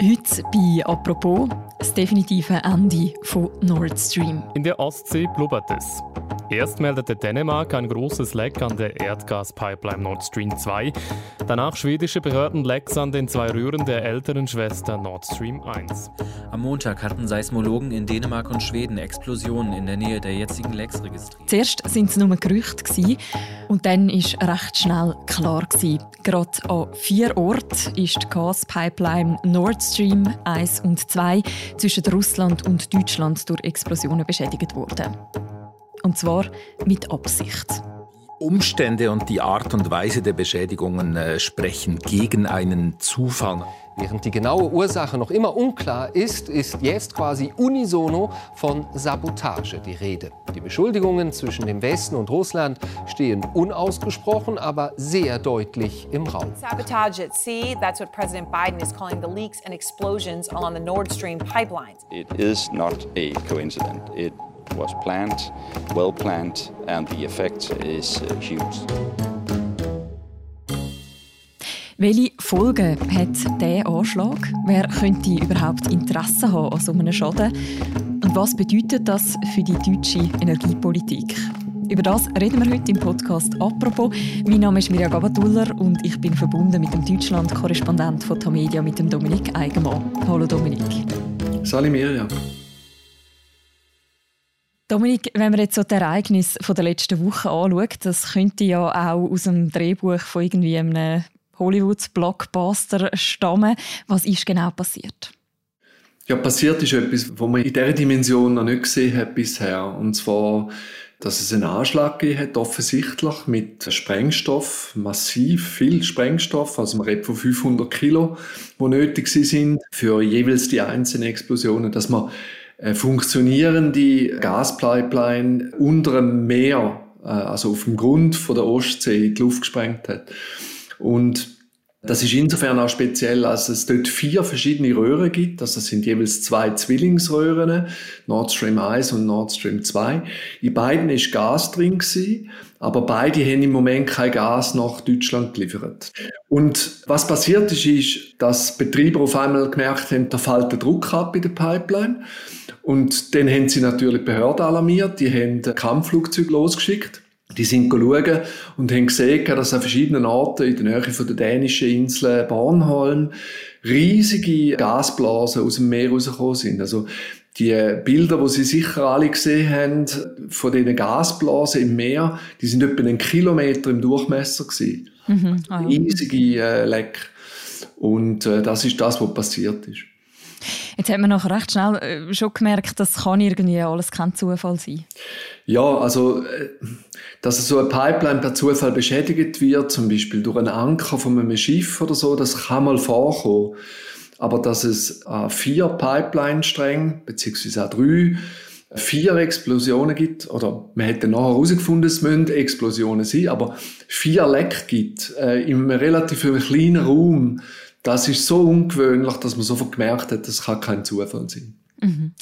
Heute bei «Apropos» das definitive Ende von Nord Stream. In der Ostsee blubbert es. Erst meldete Dänemark ein großes Leck an der Erdgaspipeline Nord Stream 2. Danach schwedische Behörden Lecks an den zwei Röhren der älteren Schwester Nord Stream 1. Am Montag hatten Seismologen in Dänemark und Schweden Explosionen in der Nähe der jetzigen Lecks registriert. Zuerst waren es nur Gerüchte und dann war recht schnell klar gewesen. Gerade an vier Orten ist die Gaspipeline Nord Stream 1 und 2 zwischen Russland und Deutschland durch Explosionen beschädigt worden. Und zwar mit Absicht. Umstände und die Art und Weise der Beschädigungen äh, sprechen gegen einen Zufall. Während die genaue Ursache noch immer unklar ist, ist jetzt quasi unisono von Sabotage die Rede. Die Beschuldigungen zwischen dem Westen und Russland stehen unausgesprochen, aber sehr deutlich im Raum. Sabotage at sea, that's what President Biden is calling the leaks and explosions along the Nord Stream pipelines. It is not a coincidence. It was planned, well planned, and the effect is uh, huge. Welche Folgen hat dieser Anschlag? Wer könnte überhaupt Interesse haben an so einem Schaden? Und was bedeutet das für die deutsche Energiepolitik? Über das reden wir heute im Podcast «Apropos». Mein Name ist Mirja Gabatuller und ich bin verbunden mit dem Deutschland-Korrespondent von Tamedia, mit dem Dominik Eigenmann. Hallo Dominik. Salut Mirja. Dominik, wenn man jetzt so die Ereignisse der letzten Woche anschaut, das könnte ja auch aus einem Drehbuch von irgendwie einem Hollywood-Blockbuster stammen. Was ist genau passiert? Ja, passiert ist etwas, was man in dieser Dimension noch nicht gesehen hat bisher. Und zwar, dass es einen Anschlag gegeben hat, offensichtlich mit Sprengstoff, massiv viel Sprengstoff, also man redet von 500 Kilo, die nötig sind für jeweils die einzelnen Explosionen, dass man äh, funktionierende Gaspipeline unter dem Meer, äh, also auf dem Grund von der Ostsee in die Luft gesprengt hat. Und das ist insofern auch speziell, als es dort vier verschiedene Röhren gibt. Also es sind jeweils zwei Zwillingsröhren, Nord Stream 1 und Nord Stream 2. In beiden ist Gas drin gewesen, aber beide haben im Moment kein Gas nach Deutschland geliefert. Und was passiert ist, ist, dass Betreiber auf einmal gemerkt haben, da fällt der Druck ab in der Pipeline. Und dann haben sie natürlich die Behörden alarmiert, die haben Kampfflugzeuge losgeschickt. Die sind schauen und haben gesehen, dass an verschiedenen Orten in der Nähe von der dänischen Insel Bornholm riesige Gasblasen aus dem Meer rausgekommen sind. Also die Bilder, die Sie sicher alle gesehen haben, von diesen Gasblasen im Meer, die sind etwa einen Kilometer im Durchmesser gewesen. Mhm, ah, Riesige äh, Leck. Und äh, das ist das, was passiert ist. Jetzt hat man noch recht schnell äh, schon gemerkt, das kann irgendwie alles kein Zufall sein. Ja, also äh, dass so eine Pipeline per Zufall beschädigt wird, zum Beispiel durch einen Anker von einem Schiff oder so, das kann mal vorkommen. Aber dass es äh, vier Pipeline-Stränge, beziehungsweise auch drei, vier Explosionen gibt, oder man hätte nachher herausgefunden, es müssen Explosionen sein, aber vier Leck gibt, äh, in einem relativ kleinen Raum, das ist so ungewöhnlich, dass man sofort gemerkt hat, das kann kein Zufall sein. Mhm.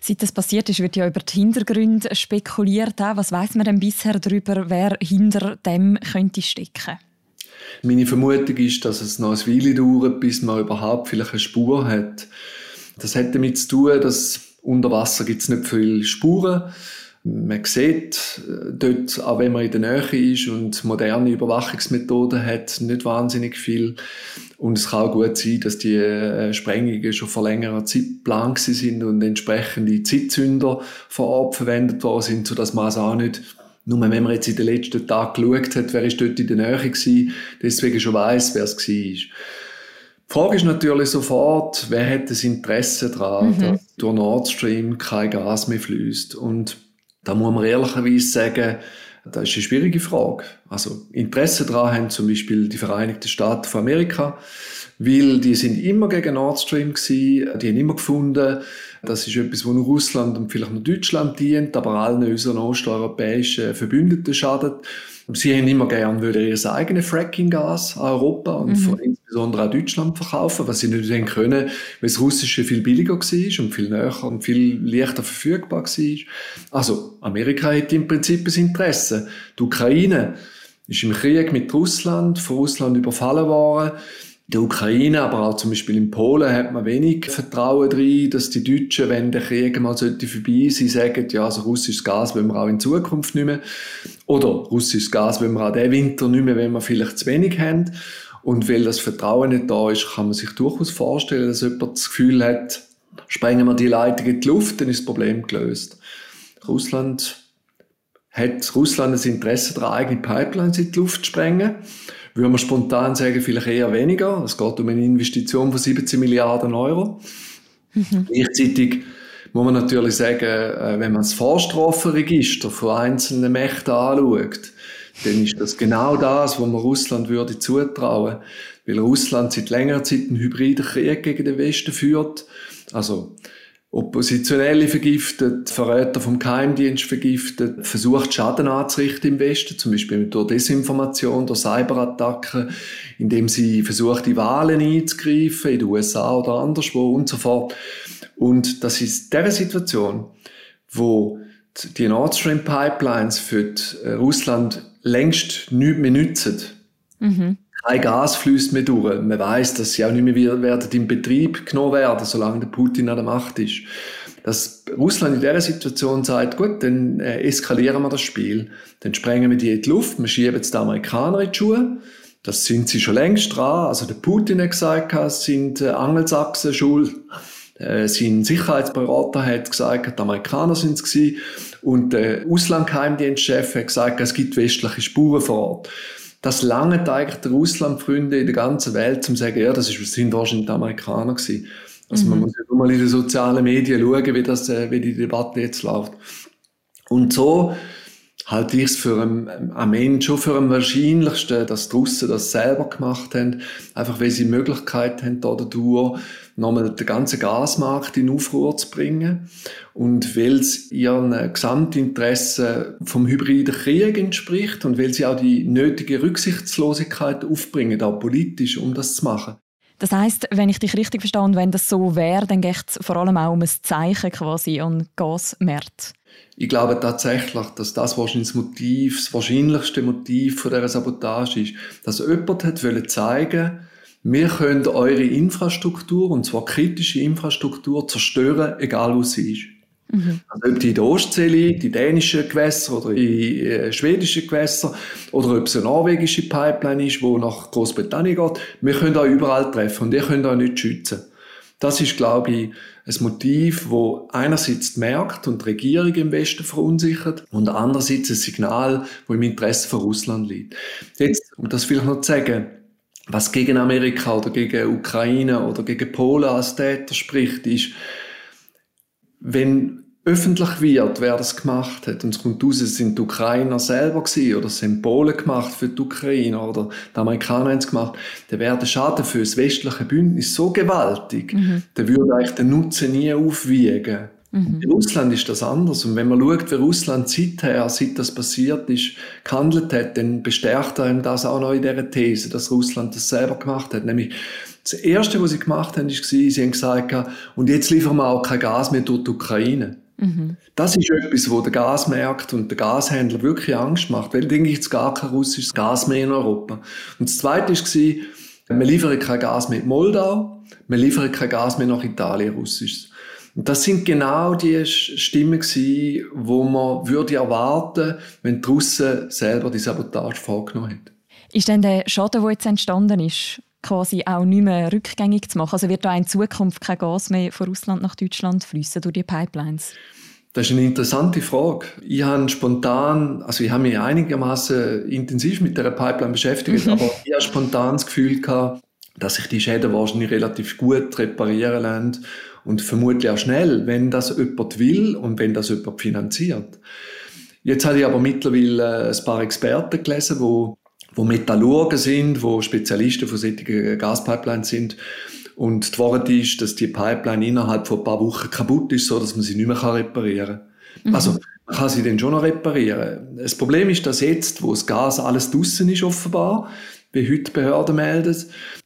Seit das passiert ist, wird ja über die Hintergründe spekuliert. Was weiß man denn bisher darüber, wer hinter dem könnte stecken? Meine Vermutung ist, dass es noch ein Weile dauert, bis man überhaupt vielleicht eine Spur hat. Das hat damit zu tun, dass unter Wasser gibt es nicht viele Spuren man sieht äh, dort, auch wenn man in der Nähe ist und moderne Überwachungsmethoden hat, nicht wahnsinnig viel. Und es kann auch gut sein, dass die äh, Sprengungen schon vor längerer Zeit geplant sind und entsprechende Zeitzünder vor Ort verwendet worden sind, sodass man es auch nicht nur wenn man jetzt in den letzten Tagen geschaut hat, wer ist dort in der Nähe gewesen, deswegen schon weiss, wer es war. Die Frage ist natürlich sofort, wer hat das Interesse daran, mhm. dass durch Nord Stream kein Gas mehr fließt. Und da muss man ehrlicherweise sagen, das ist eine schwierige Frage. Also Interesse daran haben zum Beispiel die Vereinigten Staaten von Amerika, weil die sind immer gegen Nord Stream gewesen, die haben immer gefunden, das ist etwas, wo nur Russland und vielleicht nur Deutschland dient, aber allen unseren osteuropäischen Verbündeten schadet. Sie haben immer gern ihr eigenes Fracking-Gas an Europa und mhm. insbesondere auch Deutschland verkaufen, was sie nicht haben können, weil das Russische viel billiger war und viel näher und viel leichter verfügbar war. Also, Amerika hat im Prinzip ein Interesse. Die Ukraine ist im Krieg mit Russland, von Russland überfallen worden. Der Ukraine, aber auch zum Beispiel in Polen hat man wenig Vertrauen drin, dass die Deutschen, wenn der Krieg mal sollte vorbei sein, sagen, ja, also russisches Gas wollen wir auch in Zukunft nicht mehr. Oder russisches Gas wollen wir auch den Winter nicht mehr, wenn wir vielleicht zu wenig haben. Und weil das Vertrauen nicht da ist, kann man sich durchaus vorstellen, dass jemand das Gefühl hat, sprengen wir die Leitung in die Luft, dann ist das Problem gelöst. Russland hat Russland ein Interesse daran, eigene Pipelines in die Luft zu sprengen würde man spontan sagen, vielleicht eher weniger. Es geht um eine Investition von 17 Milliarden Euro. Mhm. Gleichzeitig muss man natürlich sagen, äh, wenn man das Vorstrafenregister von einzelnen Mächten anschaut, dann ist das genau das, was man Russland würde zutrauen. Weil Russland seit längerer Zeit einen hybriden Krieg gegen den Westen führt. Also, Oppositionelle vergiftet, Verräter vom Geheimdienst vergiftet, versucht Schaden anzurichten im Westen, zum Beispiel durch Desinformation, durch Cyberattacken, indem sie versucht, die Wahlen einzugreifen, in den USA oder anderswo und so fort. Und das ist der Situation, wo die Nord Stream Pipelines für Russland längst nichts mehr nützen. Mhm kein Gas fließt mehr durch. Man weiß, dass sie auch nicht mehr werden in Betrieb genommen werden, solange der Putin an der Macht ist. Dass Russland in dieser Situation sagt, gut, dann äh, eskalieren wir das Spiel. Dann sprengen wir die in die Luft, wir schieben jetzt die Amerikaner in die Schuhe. Das sind sie schon längst dran. Also der Putin hat gesagt, es sind äh, Angelsachsen schuld. Äh, sein Sicherheitsberater hat gesagt, die Amerikaner sind es. Und der Auslandgeheimdienstchef hat gesagt, es gibt westliche Spuren vor Ort das lange eigentlich der Russlandfreunde in der ganzen Welt, zum zu sagen, ja, das sind wahrscheinlich die Amerikaner gewesen. Also mhm. man muss ja nur mal in den sozialen Medien schauen, wie, das, äh, wie die Debatte jetzt läuft. Und so halte ich es für am, am Ende schon für am wahrscheinlichsten, dass die Russen das selber gemacht haben, einfach weil sie die Möglichkeit haben, da dadurch nochmal den ganzen Gasmarkt in Aufruhr zu bringen und weil es ihren Gesamtinteressen vom hybriden Krieg entspricht und weil sie auch die nötige Rücksichtslosigkeit aufbringen, auch politisch, um das zu machen. Das heißt, wenn ich dich richtig verstehe, und wenn das so wäre, dann geht es vor allem auch um ein Zeichen quasi an Gasmärkte. Ich glaube tatsächlich, dass das wahrscheinlich das Motiv, das wahrscheinlichste Motiv von dieser Sabotage ist, dass jemand hat wollen zeigen, wir können eure Infrastruktur, und zwar kritische Infrastruktur, zerstören, egal wo sie ist. Mhm. Also ob die in der Ostsee liegt, in dänischen Gewässern oder in äh, schwedischen Gewässern oder ob es eine norwegische Pipeline ist, wo nach Großbritannien geht, wir können euch überall treffen und ihr könnt euch nicht schützen. Das ist, glaube ich, ein Motiv, wo einerseits die Märkte und die Regierung im Westen verunsichert und andererseits ein Signal, wo im Interesse von Russland liegt. Jetzt, um das vielleicht noch zu sagen, was gegen Amerika oder gegen Ukraine oder gegen Polen als Täter spricht, ist, wenn öffentlich wird, wer das gemacht hat, und es kommt raus, es sind die Ukrainer selber gewesen, oder es sind Polen gemacht für die Ukrainer, oder die Amerikaner haben es gemacht, dann wäre der Schaden für das westliche Bündnis so gewaltig, mhm. dann würde eigentlich der Nutzen nie aufwiegen. Mhm. In Russland ist das anders. Und wenn man schaut, wie Russland seither, seit das passiert ist, gehandelt hat, dann bestärkt er das auch noch in dieser These, dass Russland das selber gemacht hat. Nämlich, das Erste, was sie gemacht haben, ist, sie haben gesagt, und jetzt liefern wir auch kein Gas mehr durch die Ukraine. Mhm. Das ist etwas, wo der Gasmarkt und der Gashändler wirklich Angst macht, weil, denke ich, jetzt gar kein russisches Gas mehr in Europa. Und das Zweite war, wir liefern kein Gas mehr in Moldau, wir liefern kein Gas mehr nach Italien, russisches. Und das sind genau die Stimmen gewesen, wo man würde erwarten, wenn die Russen selber die Sabotage vorgenommen hätten. Ist denn der Schaden, der jetzt entstanden ist, quasi auch nicht mehr rückgängig zu machen? Also wird da in Zukunft kein Gas mehr von Russland nach Deutschland fließen durch die Pipelines? Das ist eine interessante Frage. Ich habe spontan, also ich habe mich einigermaßen intensiv mit der Pipeline beschäftigt, mhm. aber ich habe spontan das Gefühl gehabt, dass sich die Schäden wahrscheinlich relativ gut reparieren lassen und vermutlich auch schnell, wenn das jemand will und wenn das jemand finanziert. Jetzt habe ich aber mittlerweile ein paar Experten gelesen, wo, wo Metallurgen sind, wo Spezialisten von solchen Gaspipelines sind. Und die Wahrheit ist, dass die Pipeline innerhalb von ein paar Wochen kaputt ist, so dass man sie nicht mehr reparieren kann. Mhm. Also, man kann sie dann schon noch reparieren. Das Problem ist, dass jetzt, wo das Gas alles draussen ist, offenbar, wie heute Behörden melden,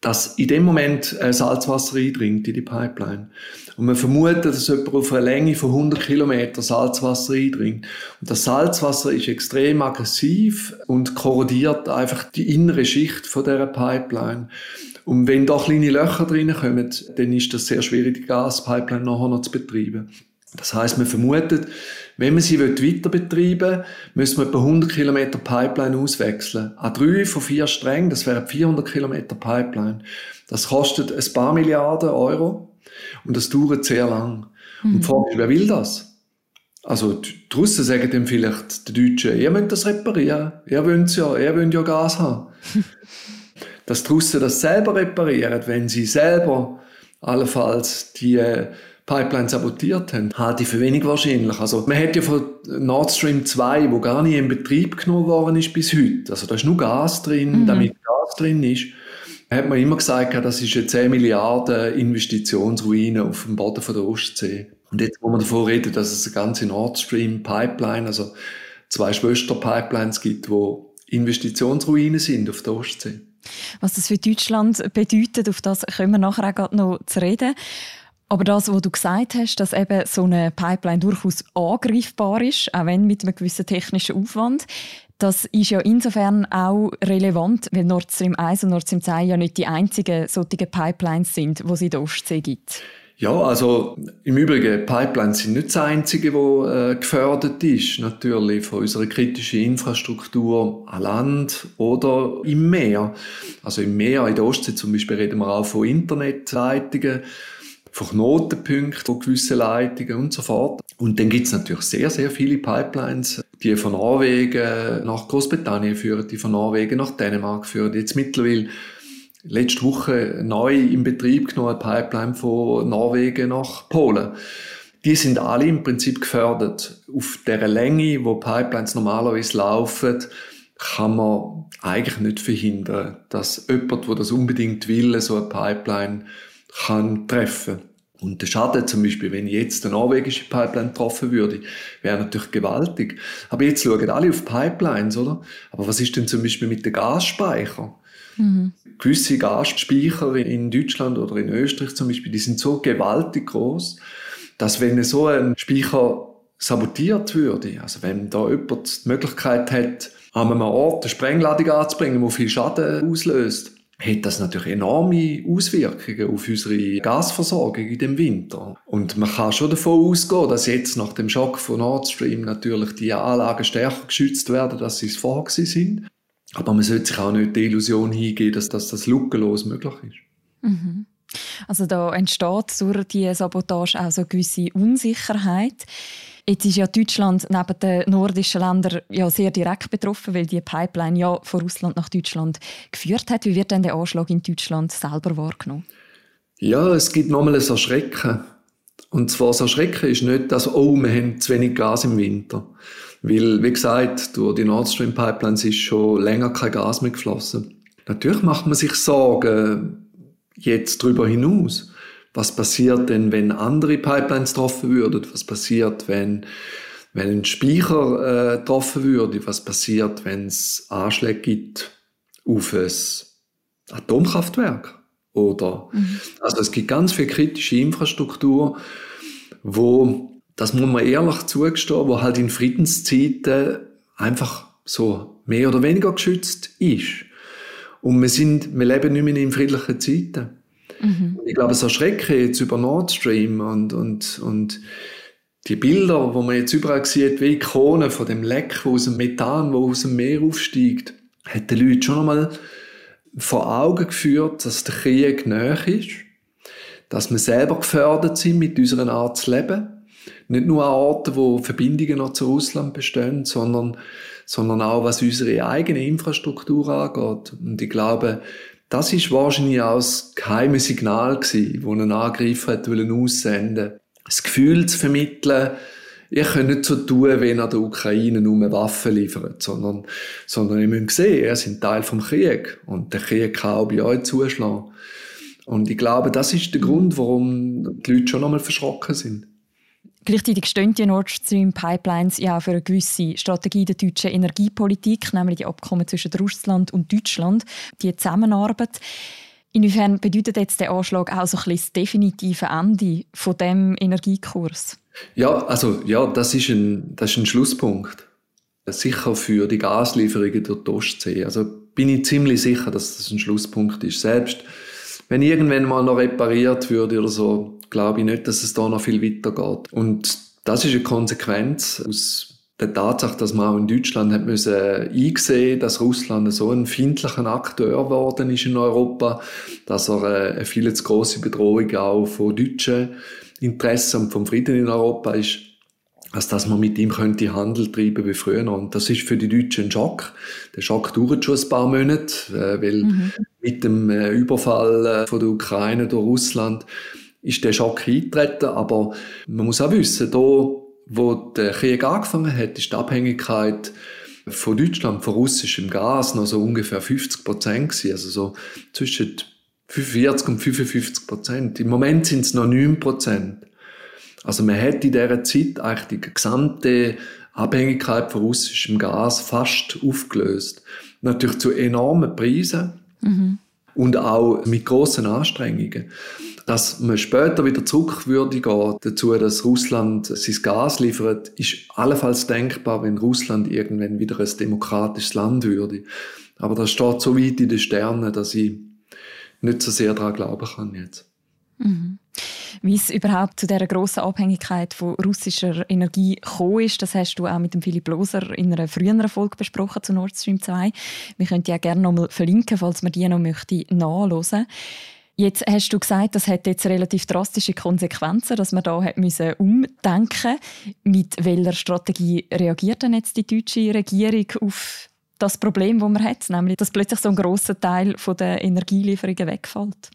dass in dem Moment Salzwasser eindringt in die Pipeline. Und man vermutet, dass jemand auf einer Länge von 100 Kilometern Salzwasser eindringt. Und das Salzwasser ist extrem aggressiv und korrodiert einfach die innere Schicht von dieser Pipeline. Und wenn da kleine Löcher drin kommen, dann ist das sehr schwierig, die Gaspipeline nachher noch zu betreiben. Das heißt, man vermutet, wenn man sie weiter betreiben will, müssen wir etwa 100 Kilometer Pipeline auswechseln. An drei von vier Strängen, das wären 400 Kilometer Pipeline. Das kostet ein paar Milliarden Euro und das dauert sehr lang. Mhm. Und die Frage ist, wer will das? Also die Russen sagen dann vielleicht die Deutschen, ihr müsst das reparieren, ihr wollt ja, ihr wollt ja Gas haben. Dass die Russen das selber reparieren, wenn sie selber allenfalls die Pipeline sabotiert haben, halte ich für wenig wahrscheinlich. Also, man hat ja von Nord Stream 2, wo gar nicht in Betrieb genommen worden ist bis heute, also da ist nur Gas drin, mhm. damit Gas drin ist, hat man immer gesagt, das ist eine 10 Milliarden Investitionsruine auf dem Boden von der Ostsee. Und jetzt, wo man davon redet, dass es eine ganze Nord Stream Pipeline, also zwei Schwester-Pipelines gibt, wo Investitionsruinen sind auf der Ostsee. Was das für Deutschland bedeutet, auf das können wir nachher auch noch zu reden. Aber das, was du gesagt hast, dass eben so eine Pipeline durchaus angreifbar ist, auch wenn mit einem gewissen technischen Aufwand, das ist ja insofern auch relevant, weil Nord Stream 1 und Nord Stream 2 ja nicht die einzigen solchen Pipelines sind, die es in der Ostsee gibt. Ja, also im Übrigen, Pipelines sind nicht das Einzige, was äh, gefördert ist, natürlich von unserer kritischen Infrastruktur an Land oder im Meer. Also im Meer, in der Ostsee zum Beispiel, reden wir auch von Internetleitungen von Knotenpunkten, von gewissen Leitungen und so fort. Und dann gibt es natürlich sehr, sehr viele Pipelines, die von Norwegen nach Großbritannien führen, die von Norwegen nach Dänemark führen. Jetzt mittlerweile letzte Woche neu in Betrieb genommen, Pipeline von Norwegen nach Polen. Die sind alle im Prinzip gefördert. Auf der Länge, wo Pipelines normalerweise laufen, kann man eigentlich nicht verhindern, dass jemand, der das unbedingt will, so eine Pipeline kann treffen. Und der Schaden zum Beispiel, wenn jetzt eine norwegische Pipeline getroffen würde, wäre natürlich gewaltig. Aber jetzt schauen alle auf Pipelines, oder? Aber was ist denn zum Beispiel mit den Gasspeichern? Mhm. Gewisse Gasspeicher in Deutschland oder in Österreich zum Beispiel, die sind so gewaltig groß, dass wenn so ein Speicher sabotiert würde, also wenn da jemand die Möglichkeit hat, an einem Ort eine Sprengladung anzubringen, die viel Schaden auslöst, hat das natürlich enorme Auswirkungen auf unsere Gasversorgung in dem Winter. Und man kann schon davon ausgehen, dass jetzt nach dem Schock von Nord Stream natürlich die Anlagen stärker geschützt werden, als sie es vorher sind. Aber man sollte sich auch nicht die Illusion hingeben, dass das, das lückenlos möglich ist. Mhm. Also da entsteht durch die Sabotage auch so eine gewisse Unsicherheit. Jetzt ist ja Deutschland neben den nordischen Ländern ja sehr direkt betroffen, weil die Pipeline ja von Russland nach Deutschland geführt hat. Wie wird denn der Anschlag in Deutschland selber wahrgenommen? Ja, es gibt nochmal ein Erschrecken. Und zwar das Erschrecken ist nicht, dass oh, wir haben zu wenig Gas im Winter. Weil, wie gesagt, durch die Nord Stream Pipelines ist schon länger kein Gas mehr geflossen. Natürlich macht man sich Sorgen jetzt darüber hinaus. Was passiert denn, wenn andere Pipelines getroffen würden? Was passiert, wenn, wenn ein Speicher äh, getroffen würde? Was passiert, wenn es Anschläge gibt auf ein Atomkraftwerk? Oder, mhm. also es gibt ganz viel kritische Infrastruktur, wo, das muss man ehrlich zugestehen, wo halt in Friedenszeiten einfach so mehr oder weniger geschützt ist. Und wir sind, wir leben nicht mehr in friedlichen Zeiten. Mhm. Ich glaube, das Erschrecken jetzt über Nord Stream und, und, und die Bilder, wo man jetzt überall sieht, wie Ikonen von dem Leck aus dem Methan, wo aus dem Meer aufsteigt, hat den Leuten schon einmal vor Augen geführt, dass der Krieg näher ist, dass wir selber gefördert sind mit unserer Art zu leben. Nicht nur an Orten, wo Verbindungen noch zu Russland bestehen, sondern, sondern auch was unsere eigene Infrastruktur angeht. Und ich glaube, das ist wahrscheinlich auch das geheime Signal gewesen, das ein Angreifer hat aussenden Das Gefühl zu vermitteln, ihr könnt nicht so tun, wenn ihr der Ukraine nur Waffen liefert, sondern, sondern ihr müsst sehen, ihr seid Teil vom Krieg. Und der Krieg kann auch bei euch zuschlagen. Und ich glaube, das ist der Grund, warum die Leute schon einmal verschrocken sind. Gleichzeitig stehen die Nord Stream Pipelines ja auch für eine gewisse Strategie der deutschen Energiepolitik, nämlich die Abkommen zwischen Russland und Deutschland, die Zusammenarbeit. Inwiefern bedeutet jetzt der Anschlag auch so ein das definitive Ende von dem Energiekurs? Ja, also ja, das ist ein, das ist ein Schlusspunkt. Sicher für die Gaslieferungen durch die Ostsee. Also bin ich ziemlich sicher, dass das ein Schlusspunkt ist. Selbst wenn irgendwann mal noch repariert würde oder so, glaube ich nicht, dass es da noch viel weitergeht. Und das ist eine Konsequenz aus der Tatsache, dass man auch in Deutschland hat müssen einsehen, dass Russland so ein findlicher Akteur geworden ist in Europa, dass er eine viel zu große Bedrohung auch von deutschen Interessen und vom Frieden in Europa ist, als dass man mit ihm könnte Handel treiben wie früher. Und das ist für die Deutschen ein Schock. Der Schock dauert schon ein paar Monate, äh, weil mhm. mit dem äh, Überfall äh, von der Ukraine durch Russland ist der Schock eingetreten. Aber man muss auch wissen, da wo der Krieg angefangen hat, ist die Abhängigkeit von Deutschland, von russischem Gas noch so ungefähr 50 Prozent gewesen. Also so zwischen 45 und 55 Prozent. Im Moment sind es noch 9 Prozent. Also man hat in dieser Zeit eigentlich die gesamte Abhängigkeit von russischem Gas fast aufgelöst. Natürlich zu enormen Preisen mhm. und auch mit großen Anstrengungen dass man später wieder zurück würde gehen dazu, dass Russland sein Gas liefert, ist allenfalls denkbar, wenn Russland irgendwann wieder ein demokratisches Land würde. Aber das steht so weit in den Sternen, dass ich nicht so sehr daran glauben kann jetzt. Mhm. Wie es überhaupt zu dieser grossen Abhängigkeit von russischer Energie gekommen ist, das hast du auch mit dem Philipp Loser in einer früheren Folge besprochen zu Nord Stream 2. Wir können die auch gerne nochmal verlinken, falls man die noch möchte nachhören. Jetzt hast du gesagt, das hat jetzt relativ drastische Konsequenzen, dass man da hat müssen umdenken. Mit welcher Strategie reagiert denn jetzt die deutsche Regierung auf das Problem, das man hat, nämlich dass plötzlich so ein großer Teil der Energielieferungen wegfällt?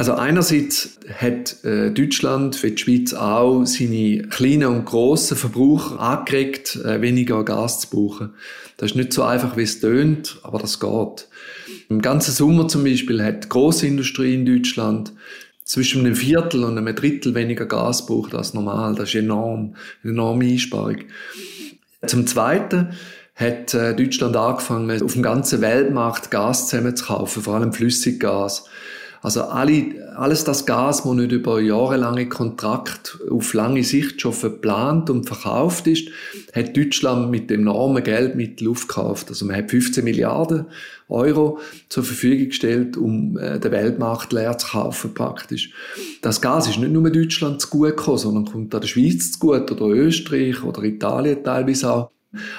Also einerseits hat äh, Deutschland, wie die Schweiz auch, seine kleinen und grossen Verbraucher angeregt, äh, weniger Gas zu brauchen. Das ist nicht so einfach, wie es tönt, aber das geht. Im ganzen Sommer zum Beispiel hat die Großindustrie in Deutschland zwischen einem Viertel und einem Drittel weniger Gas braucht als normal. Das ist enorm, eine enorme Einsparung. Zum Zweiten hat äh, Deutschland angefangen, auf dem ganzen Weltmarkt Gas zusammenzukaufen, vor allem Flüssiggas. Also alle, alles das Gas, das nicht über jahrelange Kontrakt auf lange Sicht schon verplant und verkauft ist, hat Deutschland mit dem enormen Geldmittel aufgekauft. Also man hat 15 Milliarden Euro zur Verfügung gestellt, um äh, den Weltmarkt leer zu kaufen praktisch. Das Gas ist nicht nur Deutschland zu gut gekommen, sondern kommt auch der Schweiz zu gut oder Österreich oder Italien teilweise auch.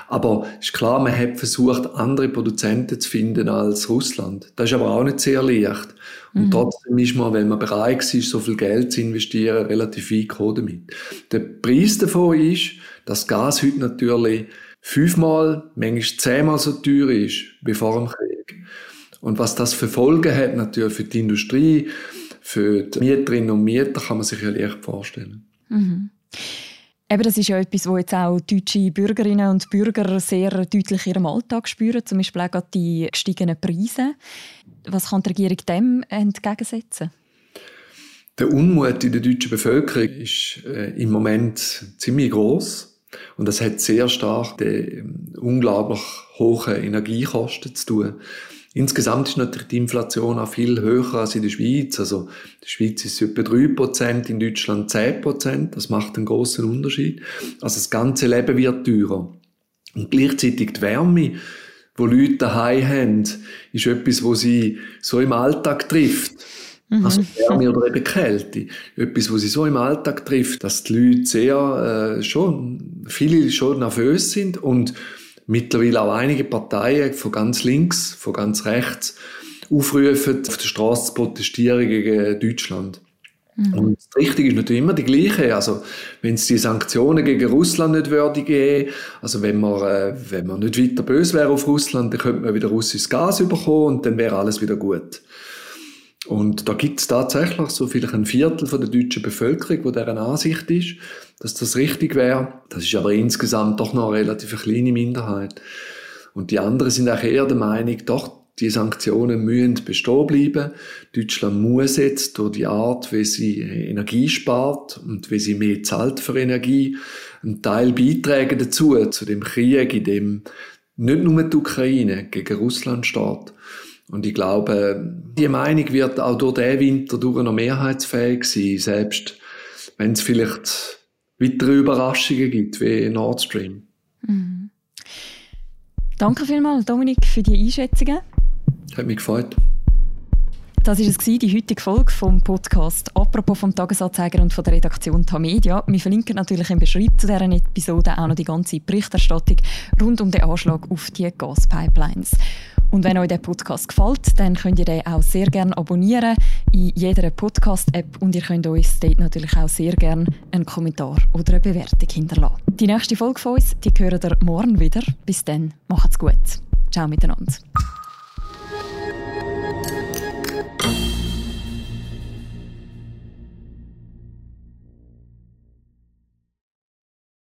Aber ist klar, man hat versucht, andere Produzenten zu finden als Russland. Das ist aber auch nicht sehr leicht. Und mhm. trotzdem ist man, wenn man bereit ist, so viel Geld zu investieren, relativ weit gekommen damit. Der Preis davon ist, dass Gas heute natürlich fünfmal, manchmal zehnmal so teuer ist wie vor dem Krieg. Und was das für Folgen hat natürlich für die Industrie, für die Mieterinnen und Mieter, kann man sich ja leicht vorstellen. Mhm. Eben, das ist ja etwas, wo jetzt auch deutsche Bürgerinnen und Bürger sehr deutlich in ihrem Alltag spüren, zum Beispiel auch die gestiegenen Preise. Was kann die Regierung dem entgegensetzen? Der Unmut in der deutschen Bevölkerung ist äh, im Moment ziemlich groß und das hat sehr stark mit ähm, unglaublich hohen Energiekosten zu tun. Insgesamt ist natürlich die Inflation auch viel höher als in der Schweiz. Also, in der Schweiz ist es etwa 3%, in Deutschland 10%. Das macht einen großen Unterschied. Also, das ganze Leben wird teurer. Und gleichzeitig die Wärme, wo Leute daheim haben, ist etwas, wo sie so im Alltag trifft. Mhm. Also Wärme oder eben Kälte. Etwas, wo sie so im Alltag trifft, dass die Leute sehr, äh, schon, viele schon nervös sind und mittlerweile auch einige Parteien von ganz links, von ganz rechts aufrufen, auf der Straße zu protestieren gegen Deutschland. Mhm. Und das Richtige ist natürlich immer die gleiche. Also, wenn es die Sanktionen gegen Russland nicht würde geben, also wenn man, äh, wenn man nicht weiter böse wäre auf Russland, dann könnte man wieder russisches Gas bekommen und dann wäre alles wieder gut. Und da gibt es tatsächlich so vielleicht ein Viertel von der deutschen Bevölkerung, wo deren Ansicht ist, dass das richtig wäre. Das ist aber insgesamt doch noch eine relativ kleine Minderheit. Und die anderen sind auch eher der Meinung, doch, die Sanktionen müssen bestehen bleiben. Deutschland muss jetzt durch die Art, wie sie Energie spart und wie sie mehr zahlt für Energie, einen Teil beitragen dazu, zu dem Krieg, in dem nicht nur die Ukraine gegen Russland steht. Und ich glaube, die Meinung wird auch durch den Winter durch noch mehrheitsfähig sein, selbst wenn es vielleicht weitere Überraschungen gibt, wie Nord Stream. Mhm. Danke vielmals, Dominik, für die Einschätzungen. Hat mich gefreut. Das war es, die heutige Folge vom Podcast «Apropos» vom Tagesanzeiger und von der Redaktion Tamedia. Wir verlinken natürlich im Beschreibung zu dieser Episode auch noch die ganze Berichterstattung rund um den Anschlag auf die Gaspipelines. Und wenn euch der Podcast gefällt, dann könnt ihr den auch sehr gerne abonnieren in jeder Podcast-App und ihr könnt uns dort natürlich auch sehr gerne einen Kommentar oder eine Bewertung hinterlassen. Die nächste Folge von uns, die hören ihr morgen wieder. Bis dann, macht's gut. Ciao miteinander.